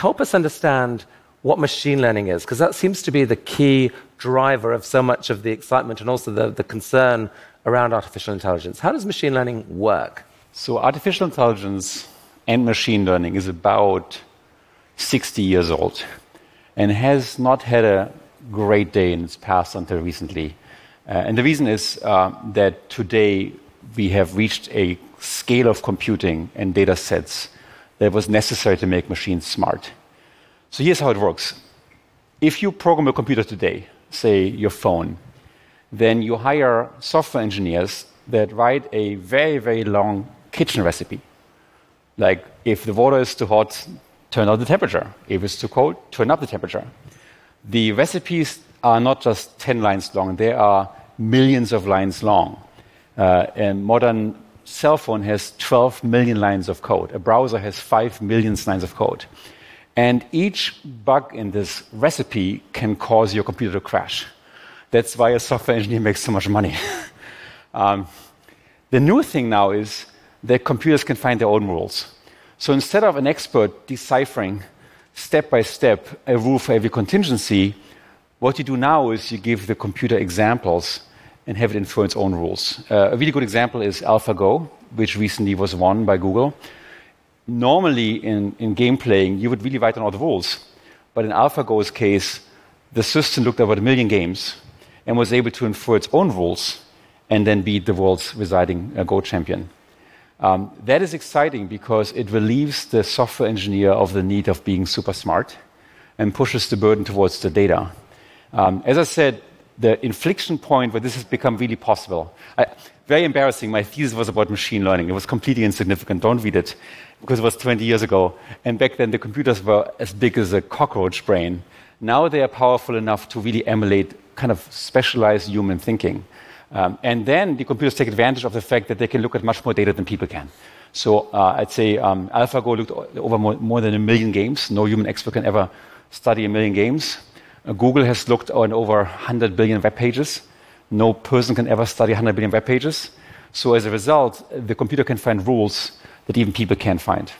help us understand what machine learning is, because that seems to be the key driver of so much of the excitement and also the, the concern around artificial intelligence. How does machine learning work? So, artificial intelligence and machine learning is about 60 years old and has not had a great day in its past until recently. Uh, and the reason is uh, that today we have reached a scale of computing and data sets that was necessary to make machines smart. So here's how it works. If you program a computer today, say your phone, then you hire software engineers that write a very, very long kitchen recipe. Like if the water is too hot, turn down the temperature. If it's too cold, turn up the temperature. The recipes are not just 10 lines long, they are millions of lines long. Uh, a modern cell phone has 12 million lines of code. A browser has 5 million lines of code. And each bug in this recipe can cause your computer to crash. That's why a software engineer makes so much money. um, the new thing now is that computers can find their own rules. So instead of an expert deciphering step by step a rule for every contingency, what you do now is you give the computer examples and have it infer its own rules. Uh, a really good example is AlphaGo, which recently was won by Google. Normally, in, in game playing, you would really write down all the rules. But in AlphaGo's case, the system looked about a million games and was able to infer its own rules and then beat the world's residing uh, Go champion. Um, that is exciting because it relieves the software engineer of the need of being super smart and pushes the burden towards the data. Um, as I said, the inflection point where this has become really possible. I, very embarrassing. My thesis was about machine learning. It was completely insignificant. Don't read it because it was 20 years ago. And back then, the computers were as big as a cockroach brain. Now they are powerful enough to really emulate kind of specialized human thinking. Um, and then the computers take advantage of the fact that they can look at much more data than people can. So uh, I'd say um, AlphaGo looked over more, more, than a million games. No human expert can ever study a million games. Uh, Google has looked on over 100 billion web pages. No person can ever study 100 billion web pages. So as a result, the computer can find rules that even people can't find.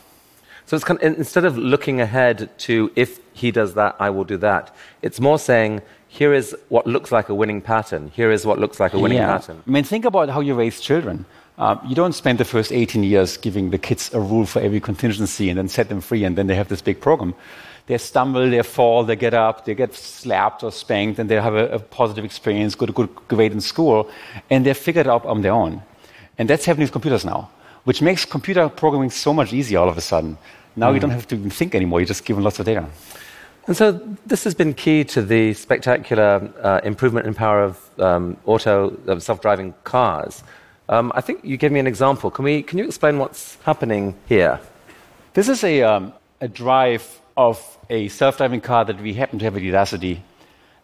So it's kind of, instead of looking ahead to if he does that, I will do that. It's more saying here is what looks like a winning pattern. Here is what looks like a winning yeah. pattern. I mean, think about how you raise children. Um, you don't spend the first 18 years giving the kids a rule for every contingency and then set them free, and then they have this big program. They stumble, they fall, they get up, they get slapped or spanked, and they have a, a positive experience, get a good grade in school, and they figure it out on their own. And that's happening with computers now, which makes computer programming so much easier all of a sudden. Now mm. you don't have to even think anymore, you're just give them lots of data. And so this has been key to the spectacular uh, improvement in power of um, auto uh, self-driving cars. Um, I think you gave me an example. Can, we, can you explain what's happening here? This is a, um, a drive of a self-driving car that we happen to have at Udacity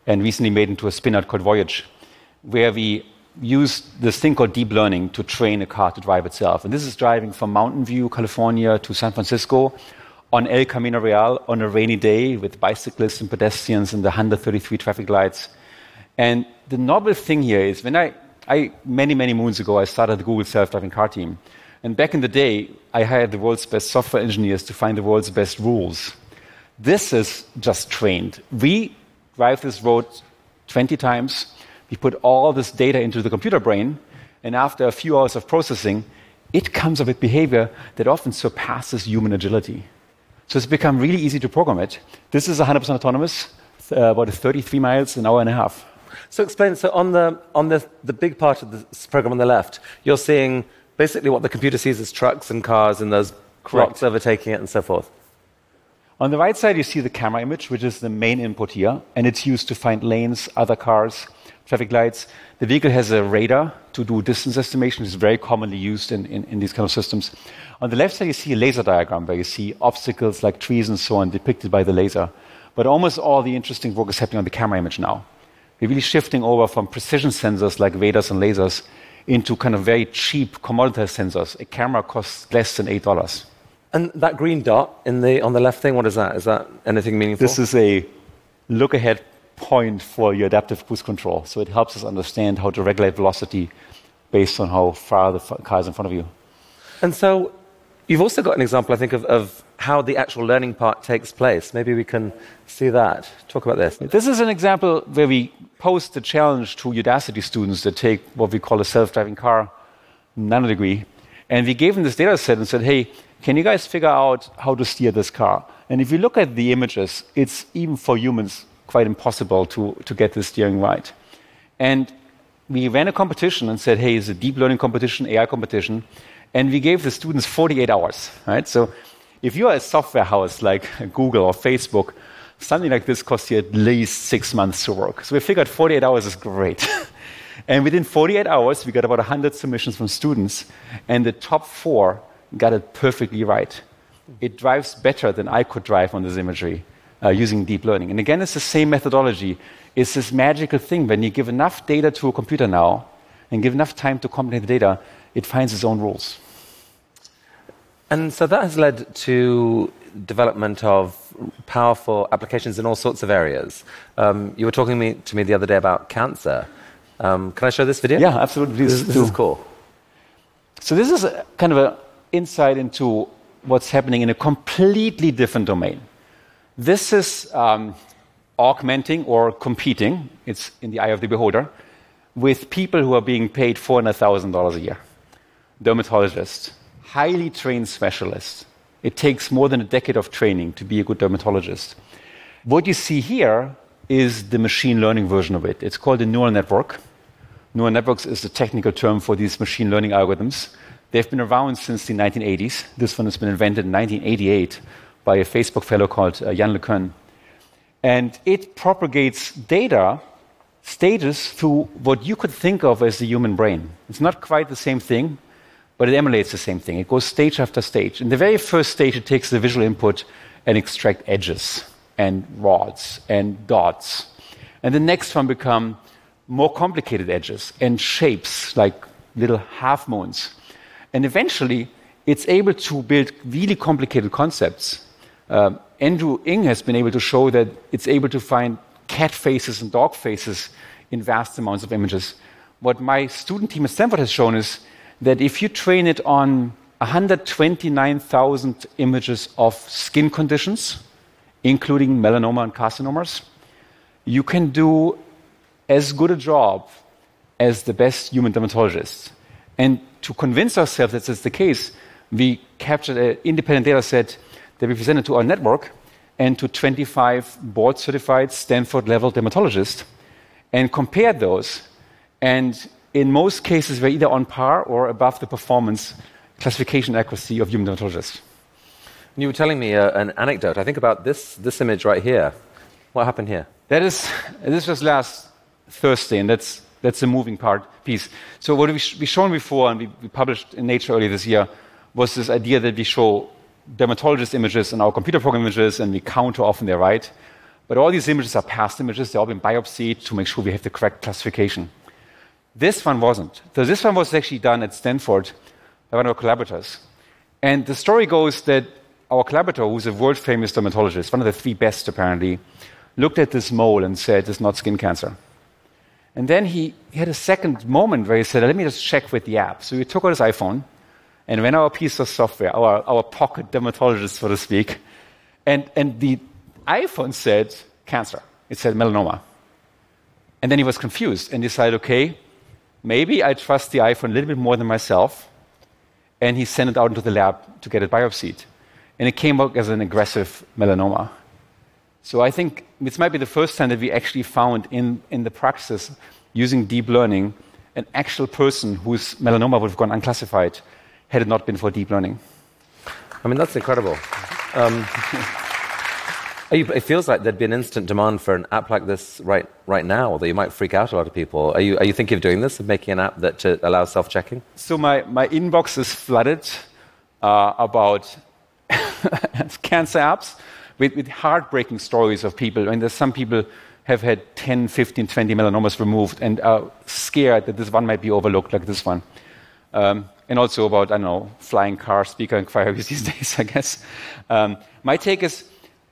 and recently made into a spin-out called Voyage, where we use this thing called deep learning to train a car to drive itself. And this is driving from Mountain View, California to San Francisco on El Camino Real on a rainy day with bicyclists and pedestrians and the 133 traffic lights. And the novel thing here is when I, I many, many moons ago, I started the Google self-driving car team. And back in the day, I hired the world's best software engineers to find the world's best rules. This is just trained. We drive this road 20 times. We put all this data into the computer brain. And after a few hours of processing, it comes up with behavior that often surpasses human agility. So it's become really easy to program it. This is 100% autonomous, uh, about 33 miles an hour and a half. So explain. So on the on the the big part of the program on the left, you're seeing basically what the computer sees as trucks and cars and those rocks overtaking it and so forth. On the right side, you see the camera image, which is the main input here, and it's used to find lanes, other cars, traffic lights. The vehicle has a radar to do distance estimation, which is very commonly used in, in, in, these kind of systems. On the left side, you see a laser diagram where you see obstacles like trees and so on depicted by the laser. But almost all the interesting work is happening on the camera image now. We're really shifting over from precision sensors like radars and lasers into kind of very cheap commoditized sensors. A camera costs less than $8. And that green dot in the, on the left thing, what is that? Is that anything meaningful? This is a look ahead point for your adaptive cruise control. So it helps us understand how to regulate velocity based on how far the car is in front of you. And so you've also got an example, I think, of, of how the actual learning part takes place. Maybe we can see that. Talk about this. This is an example where we posed the challenge to Udacity students that take what we call a self-driving car nanodegree. And we gave them this data set and said, hey, can you guys figure out how to steer this car? And if you look at the images, it's even for humans quite impossible to, to get the steering right. And we ran a competition and said, hey, it's a deep learning competition, AI competition, and we gave the students 48 hours, right? So if you are a software house like Google or Facebook, something like this costs you at least six months to work. So we figured 48 hours is great. and within 48 hours, we got about 100 submissions from students, and the top four got it perfectly right. It drives better than I could drive on this imagery uh, using deep learning. And again, it's the same methodology. It's this magical thing when you give enough data to a computer now and give enough time to combine the data, it finds its own rules. And so that has led to development of powerful applications in all sorts of areas. Um, you were talking me, to me the other day about cancer. Um, can I show this video? Yeah, absolutely. This, this is cool. So this is a, kind of an insight into what's happening in a completely different domain. This is um, augmenting or competing, it's in the eye of the beholder, with people who are being paid $400,000 a year. Dermatologists, highly trained specialists. It takes more than a decade of training to be a good dermatologist. What you see here is the machine learning version of it. It's called a neural network. Neural networks is the technical term for these machine learning algorithms. They've been around since the 1980s. This one has been invented in 1988 by a Facebook fellow called uh, Yann LeCun. And it propagates data stages through what you could think of as the human brain. It's not quite the same thing, but it emulates the same thing. It goes stage after stage. In the very first stage, it takes the visual input and extract edges and rods and dots. And the next one become more complicated edges and shapes like little half moons. And eventually, it's able to build really complicated concepts. Um, Andrew Ng has been able to show that it's able to find cat faces and dog faces in vast amounts of images. What my student team at Stanford has shown is that if you train it on 129,000 images of skin conditions, including melanoma and carcinomas, you can do as good a job as the best human dermatologists. And to convince ourselves that this is the case, we captured an independent data set that we presented to our network and to 25 board certified Stanford level dermatologists and compared those. And in most cases, we're either on par or above the performance classification accuracy of human dermatologists. You were telling me uh, an anecdote. I think about this, this image right here. What happened here? That is, this was last Thursday, and that's, that's the moving part piece. So, what we we shown before, and we, we published in Nature earlier this year, was this idea that we show dermatologist images and our computer program images, and we count how often they're right. But all these images are past images, they've all been biopsied to make sure we have the correct classification. This one wasn't. So this one was actually done at Stanford by one of our collaborators. And the story goes that our collaborator, who's a world famous dermatologist, one of the three best apparently, looked at this mole and said, It's not skin cancer. And then he, he had a second moment where he said, Let me just check with the app. So he took out his iPhone and ran our piece of software, our, our pocket dermatologist, so to speak. And, and the iPhone said, Cancer. It said melanoma. And then he was confused and decided, okay, maybe I trust the iPhone a little bit more than myself. And he sent it out into the lab to get it biopsied. And it came out as an aggressive melanoma. So I think this might be the first time that we actually found in, in the practice using deep learning an actual person whose melanoma would have gone unclassified had it not been for deep learning. I mean, that's incredible. Um, it feels like there'd be an instant demand for an app like this right, right now, although you might freak out a lot of people. Are you, are you thinking of doing this, of making an app that allows self checking? So, my, my inbox is flooded uh, about cancer apps with, with, heartbreaking stories of people. I mean, there's some people have had 10, 15, 20 melanomas removed and are scared that this one might be overlooked, like this one. Um, and also about, I don't know, flying cars, speaker inquiries these days, I guess. Um, my take is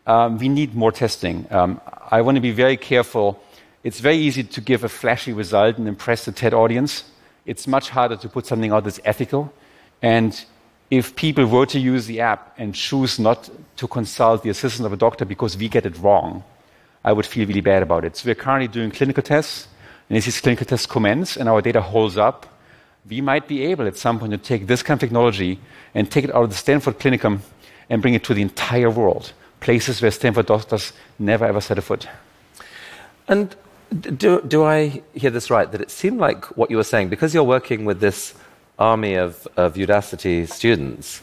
um, we need more testing. Um, I want to be very careful. It's very easy to give a flashy result and impress the TED audience. It's much harder to put something out that's ethical. And if people were to use the app and choose not to consult the assistant of a doctor because we get it wrong, I would feel really bad about it. So we're currently doing clinical tests, and as these clinical tests commence and our data holds up, we might be able at some point to take this kind of technology and take it out of the Stanford Clinicum and bring it to the entire world, places where Stanford doctors never ever set a foot. And do, do I hear this right? That it seemed like what you were saying, because you're working with this army of, of Udacity students,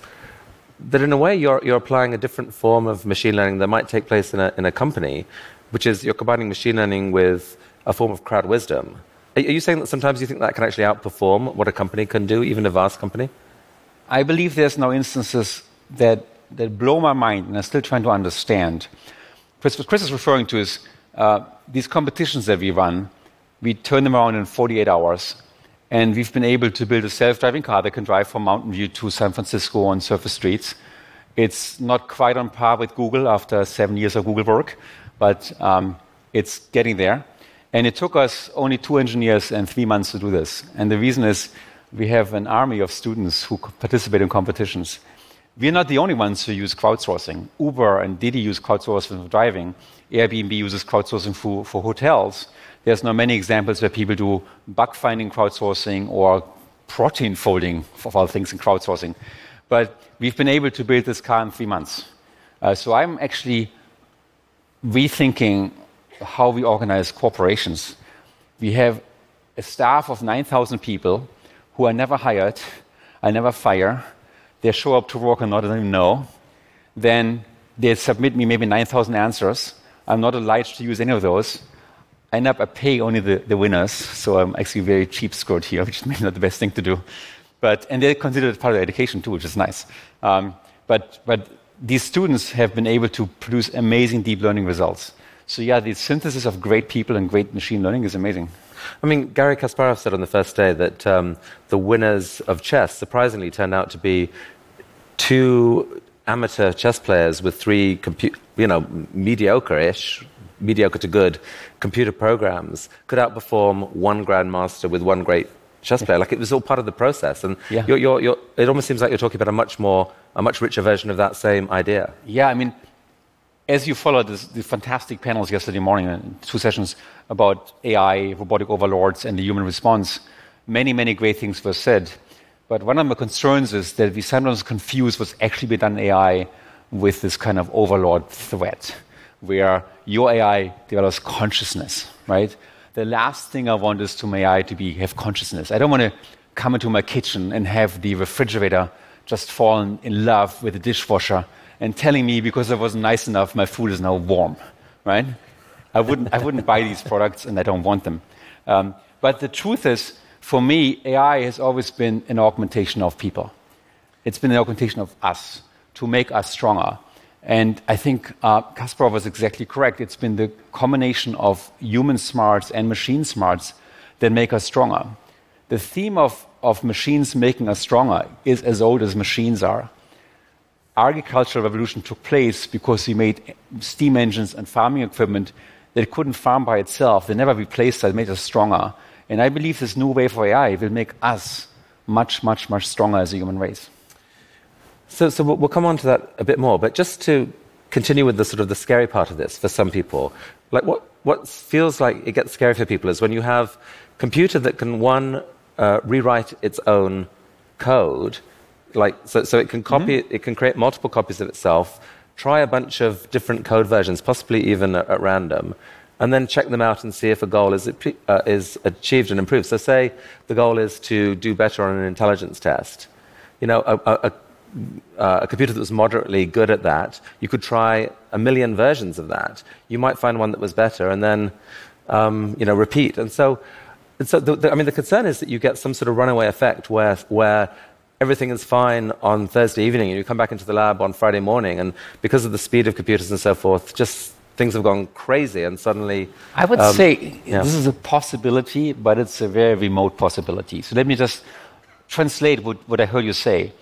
that in a way you're, you're applying a different form of machine learning that might take place in a, in a company, which is you're combining machine learning with a form of crowd wisdom. Are you saying that sometimes you think that can actually outperform what a company can do, even a vast company? I believe there's now instances that, that blow my mind, and I'm still trying to understand. Chris, what Chris is referring to is uh, these competitions that we run, we turn them around in 48 hours, and we've been able to build a self-driving car that can drive from Mountain View to San Francisco on surface streets. It's not quite on par with Google after seven years of Google work, but um, it's getting there. And it took us only two engineers and three months to do this. And the reason is we have an army of students who participate in competitions. We're not the only ones who use crowdsourcing. Uber and Didi use crowdsourcing for driving. Airbnb uses crowdsourcing for, for hotels. There's now many examples where people do bug finding crowdsourcing or protein folding of all things in crowdsourcing. But we've been able to build this car in three months. Uh, so I'm actually rethinking how we organize corporations. We have a staff of 9,000 people who are never hired, I never fire. They show up to work and not even know. Then they submit me maybe 9,000 answers. I'm not obliged to use any of those. I end up I pay only the, the winners, so I'm actually very cheap scored here, which is maybe not the best thing to do. But and they consider it part of education too, which is nice. Um, but but these students have been able to produce amazing deep learning results. So yeah, the synthesis of great people and great machine learning is amazing. I mean, Garry Kasparov said on the first day that um, the winners of chess surprisingly turned out to be two amateur chess players with three, compu- you know, mediocre-ish, mediocre to good computer programs could outperform one grandmaster with one great chess player. Like it was all part of the process, and yeah. you're, you're, you're, it almost seems like you're talking about a much more, a much richer version of that same idea. Yeah, I mean, as you followed this, the fantastic panels yesterday morning, uh, two sessions about AI, robotic overlords, and the human response, many, many great things were said. But one of my concerns is that we sometimes confuse what's actually been done in AI with this kind of overlord threat, where your AI develops consciousness, right? The last thing I want is to my AI to be have consciousness. I don't want to come into my kitchen and have the refrigerator just fallen in love with the dishwasher and telling me because I wasn't nice enough, my food is now warm, right? I wouldn't, I wouldn't buy these products and I don't want them. Um, but the truth is, for me, AI has always been an augmentation of people. It's been an augmentation of us to make us stronger. And I think uh, Kasparov was exactly correct. It's been the combination of human smarts and machine smarts that make us stronger. The theme of, of machines making us stronger is as old as machines are. Agricultural revolution took place because we made steam engines and farming equipment that couldn't farm by itself. They never replaced that, made us stronger. And I believe this new wave of AI will make us much, much, much stronger as a human race. So, so we'll come on to that a bit more, but just to continue with the sort of the scary part of this for some people, like what, what feels like it gets scary for people is when you have a computer that can, one, uh, rewrite its own code, like, so, so it can copy, mm-hmm. it, it can create multiple copies of itself, try a bunch of different code versions, possibly even at, at random, and then check them out and see if a goal is, uh, is achieved and improved. So, say the goal is to do better on an intelligence test. You know, a, a, uh, a, computer that was moderately good at that, you could try a million versions of that. You might find one that was better, and then, um, you know, repeat. And so, and so the, the, I mean, the concern is that you get some sort of runaway effect where, where everything is fine on Thursday evening, and you come back into the lab on Friday morning, and because of the speed of computers and so forth, just things have gone crazy, and suddenly. I would um, say yeah. this is a possibility, but it's a very remote possibility. So let me just translate what, what I heard you say.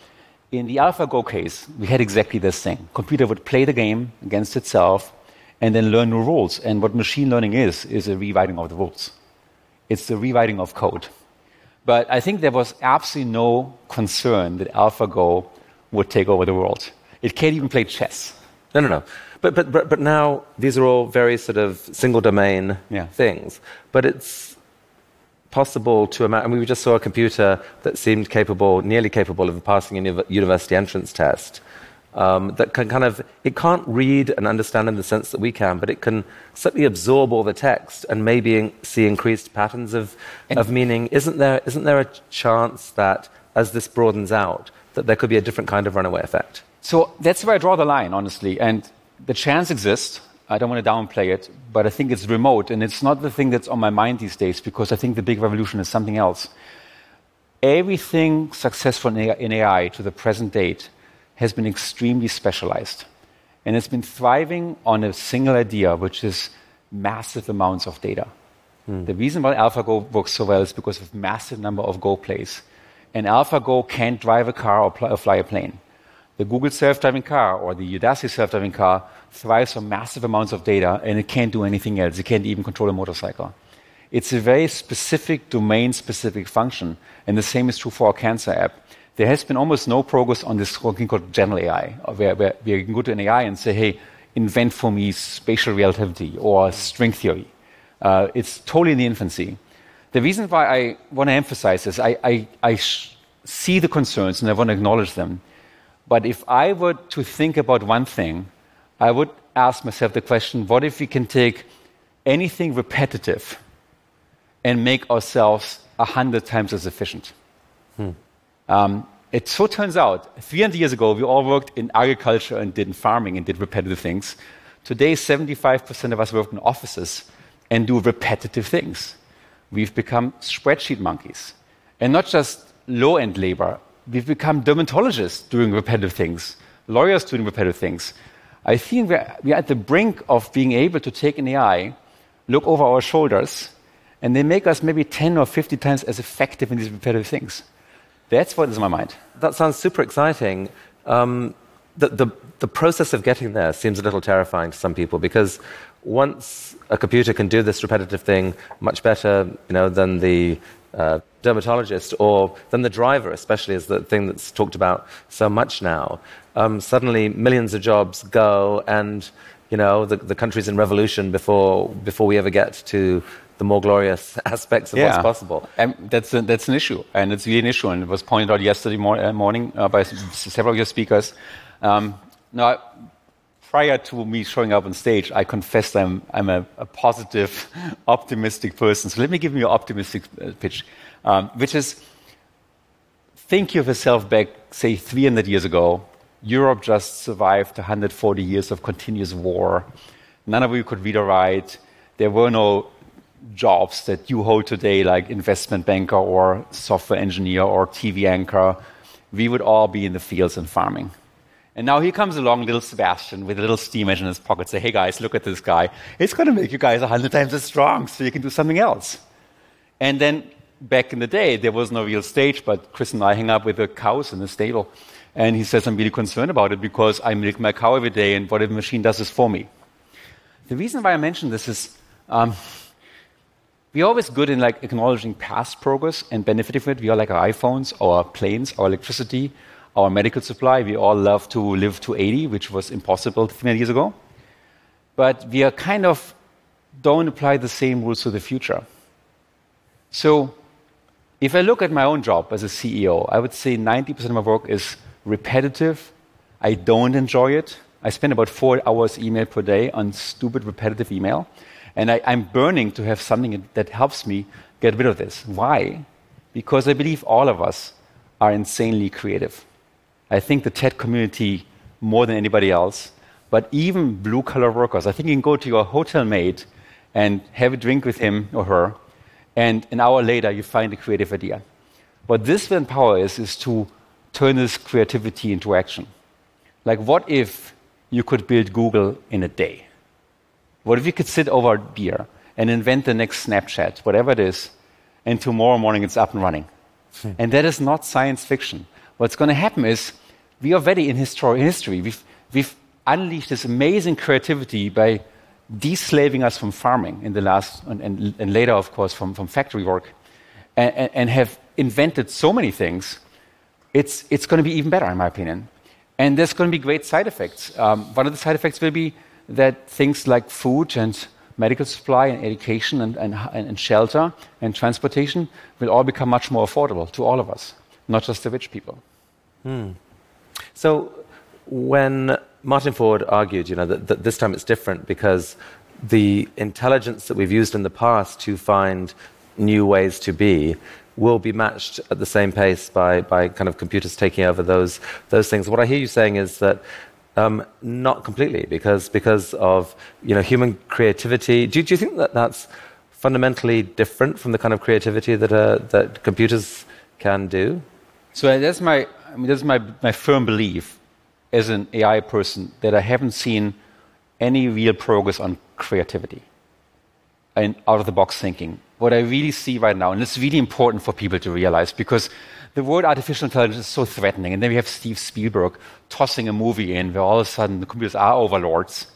In the AlphaGo case, we had exactly this thing. Computer would play the game against itself and then learn new rules. And what machine learning is, is a rewriting of the rules. It's the rewriting of code. But I think there was absolutely no concern that AlphaGo would take over the world. It can't even play chess. No, no, no. But, but, but, but now these are all very sort of single domain Yeah. things. But it's possible to imagine. And we just saw a computer that seemed capable, nearly capable of passing a university entrance test. Um, that can kind of, it can't read and understand in the sense that we can, but it can certainly absorb all the text and maybe see increased patterns of, of meaning. Isn't there, isn't there a chance that as this broadens out, that there could be a different kind of runaway effect? So that's where I draw the line, honestly. And the chance exists. I don't want to downplay it, but I think it's remote, and it's not the thing that's on my mind these days because I think the big revolution is something else. Everything successful in AI, to the present date has been extremely specialized, and it's been thriving on a single idea, which is massive amounts of data. Hmm. The reason why AlphaGo works so well is because of massive number of Go plays. And AlphaGo can't drive a car or, or fly a plane. The Google self-driving car or the Udacity self-driving car thrives on massive amounts of data and it can't do anything else. It can't even control a motorcycle. It's a very specific domain-specific function, and the same is true for our cancer app. There has been almost no progress on this thing called general AI, where, where, can go to an AI and say, "Hey, invent for me special relativity or string theory." Uh, it's totally in the infancy. The reason why I want to emphasize this, I, I, I see the concerns and I want to acknowledge them. But if I were to think about one thing, I would ask myself the question what if we can take anything repetitive and make ourselves a hundred times as efficient? Um, it so turns out, 300 years ago, we all worked in agriculture and did farming and did repetitive things. Today, 75% of us work in offices and do repetitive things. We've become spreadsheet monkeys. And not just low end labor, we've become dermatologists doing repetitive things, lawyers doing repetitive things. I think we're, we're at the brink of being able to take an AI, look over our shoulders, and they make us maybe 10 or 50 times as effective in these repetitive things. That's what is in my mind. That sounds super exciting. Um, the, the, the process of getting there seems a little terrifying to some people because once a computer can do this repetitive thing much better you know, than the uh, dermatologist or then the driver, especially is the thing that's talked about so much now, um, suddenly millions of jobs go and you know, the, the country's in revolution before, before we ever get to the more glorious aspects of what's possible. And that's, a, that's an issue, and it's really an issue, and it was pointed out yesterday mor- uh, morning uh, by s- several of your speakers. Um, now, prior to me showing up on stage, I confessed I'm, I'm a, a positive, optimistic person. So let me give you an optimistic uh, pitch, um, which is think of yourself back, say, 300 years ago. Europe just survived 140 years of continuous war. None of you could read or write. There were no jobs that you hold today, like investment banker or software engineer or TV anchor. We would all be in the fields and farming. And now here comes along little Sebastian with a little steam engine in his pocket. Say, hey guys, look at this guy. It's going to make you guys a hundred times as strong, so you can do something else. And then back in the day, there was no real stage, but Chris and I hang up with the cows in the stable. And he says, I'm really concerned about it because I milk my cow every day, and what if machine does this for me? The reason why I mention this is um, we're always good in like acknowledging past progress and benefiting from it. We are like our iPhones, our planes, our electricity, our medical supply. We all love to live to 80, which was impossible 300 years ago. But we are kind of don't apply the same rules to the future. So if I look at my own job as a CEO, I would say 90% of my work is repetitive. I don't enjoy it. I spend about four hours email per day on stupid repetitive email. And I, I'm burning to have something that helps me get rid of this. Why? Because I believe all of us are insanely creative. I think the TED community more than anybody else, but even blue collar workers. I think you can go to your hotel mate and have a drink with him or her, and an hour later you find a creative idea. What this will empower is, is to turn this creativity into action. Like, what if you could build Google in a day? What if you could sit over a beer and invent the next Snapchat, whatever it is, and tomorrow morning it's up and running? Hmm. And that is not science fiction. What's going to happen is we are already in, histor- in history. We've, we've unleashed this amazing creativity by deslaving us from farming in the last, and, and, and later, of course, from, from factory work, and, and, and have invented so many things. It's, it's going to be even better, in my opinion. And there's going to be great side effects. Um, one of the side effects will be that things like food and medical supply and education and, and, and shelter and transportation will all become much more affordable to all of us, not just the rich people. Hmm. So when Martin Ford argued, you know, that, that this time it's different because the intelligence that we've used in the past to find new ways to be will be matched at the same pace by, by kind of computers taking over those, those things. What I hear you saying is that um, not completely, because, because of you know, human creativity. Do, do you think that that's fundamentally different from the kind of creativity that, uh, that computers can do? So that's my, I mean, that's my, my firm belief as an AI person that I haven't seen any real progress on creativity and out of the box thinking. What I really see right now, and it's really important for people to realize because the word artificial intelligence is so threatening. And then we have Steve Spielberg tossing a movie in where all of a sudden the computers are overlords.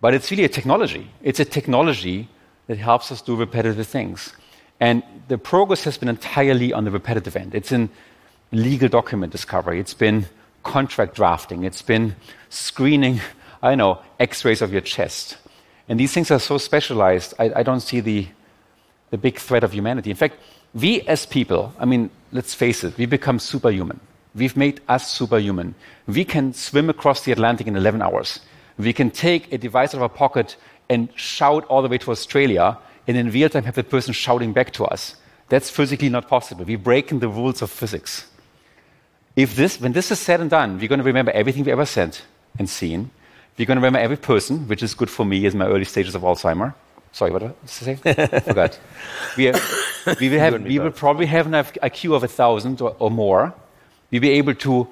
But it's really a technology. It's a technology that helps us do repetitive things. And the progress has been entirely on the repetitive end. It's in legal document discovery, it's been contract drafting, it's been screening, I know, x rays of your chest. And these things are so specialized, I, I don't see the, the big threat of humanity. In fact, we as people, I mean, let's face it, we become superhuman. We've made us superhuman. We can swim across the Atlantic in 11 hours. We can take a device out of our pocket and shout all the way to Australia, and in real time have the person shouting back to us. That's physically not possible. We're breaking the rules of physics. If this, when this is said and done, we're going to remember everything we ever said and seen. We're going to remember every person, which is good for me as my early stages of Alzheimer. Sorry, what did I say? Forgot. We, we, will, have, we will probably have an IQ of a thousand or, or more. We'll be able to.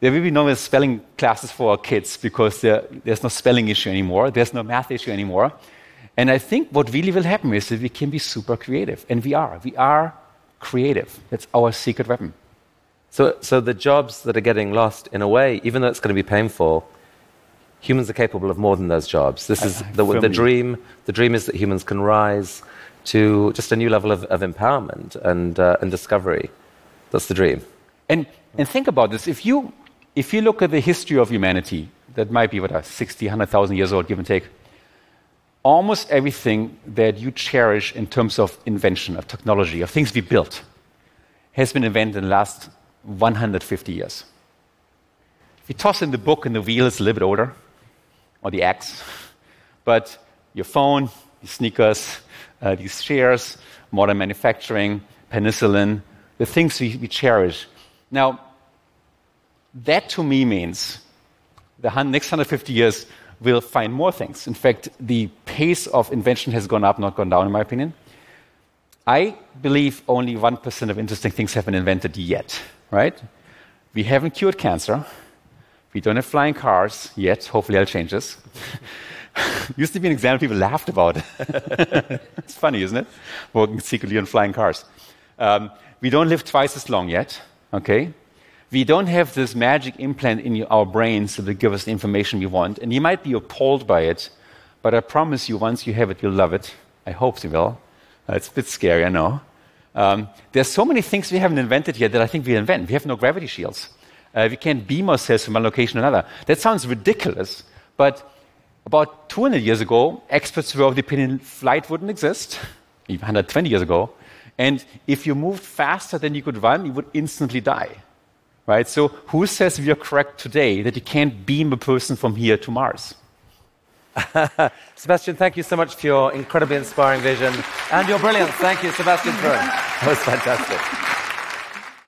There will be no spelling classes for our kids because there, there's no spelling issue anymore. There's no math issue anymore. And I think what really will happen is that we can be super creative. And we are. We are creative. That's our secret weapon. So, so the jobs that are getting lost, in a way, even though it's going to be painful, humans are capable of more than those jobs. This is the, the, dream. The dream is that humans can rise to just a new level of, of empowerment and, uh, and discovery. That's the dream. And, and think about this. If you, if you look at the history of humanity, that might be, what, uh, 60, 100,000 years old, give and take, almost everything that you cherish in terms of invention, of technology, of things we built, has been invented in the last 150 years. If you toss in the book and the wheel is a little bit older, or the axe, but your phone, your sneakers, uh, these chairs, modern manufacturing, penicillin, the things we, we cherish. Now, that to me means the next 150 years will find more things. In fact, the pace of invention has gone up, not gone down, in my opinion. I believe only 1% of interesting things have been invented yet, right? We haven't cured cancer. We don't have flying cars yet. Hopefully, I'll change this. Used to be an example people laughed about. it's funny, isn't it? Working secretly on flying cars. Um, we don't live twice as long yet, okay? We don't have this magic implant in our brains that will give us the information we want. And you might be appalled by it, but I promise you, once you have it, you'll love it. I hope you will. Uh, it's a bit scary, I know. Um, there's so many things we haven't invented yet that I think we invent. We have no gravity shields. Uh, we can't beam ourselves from one location to another. That sounds ridiculous, but about 200 years ago, experts were of the opinion flight wouldn't exist, even 120 years ago, and if you moved faster than you could run, you would instantly die. Right? So, who says we are correct today that you can't beam a person from here to Mars? Sebastian, thank you so much for your incredibly inspiring vision and your brilliance. Thank you, Sebastian Thrun. That was fantastic.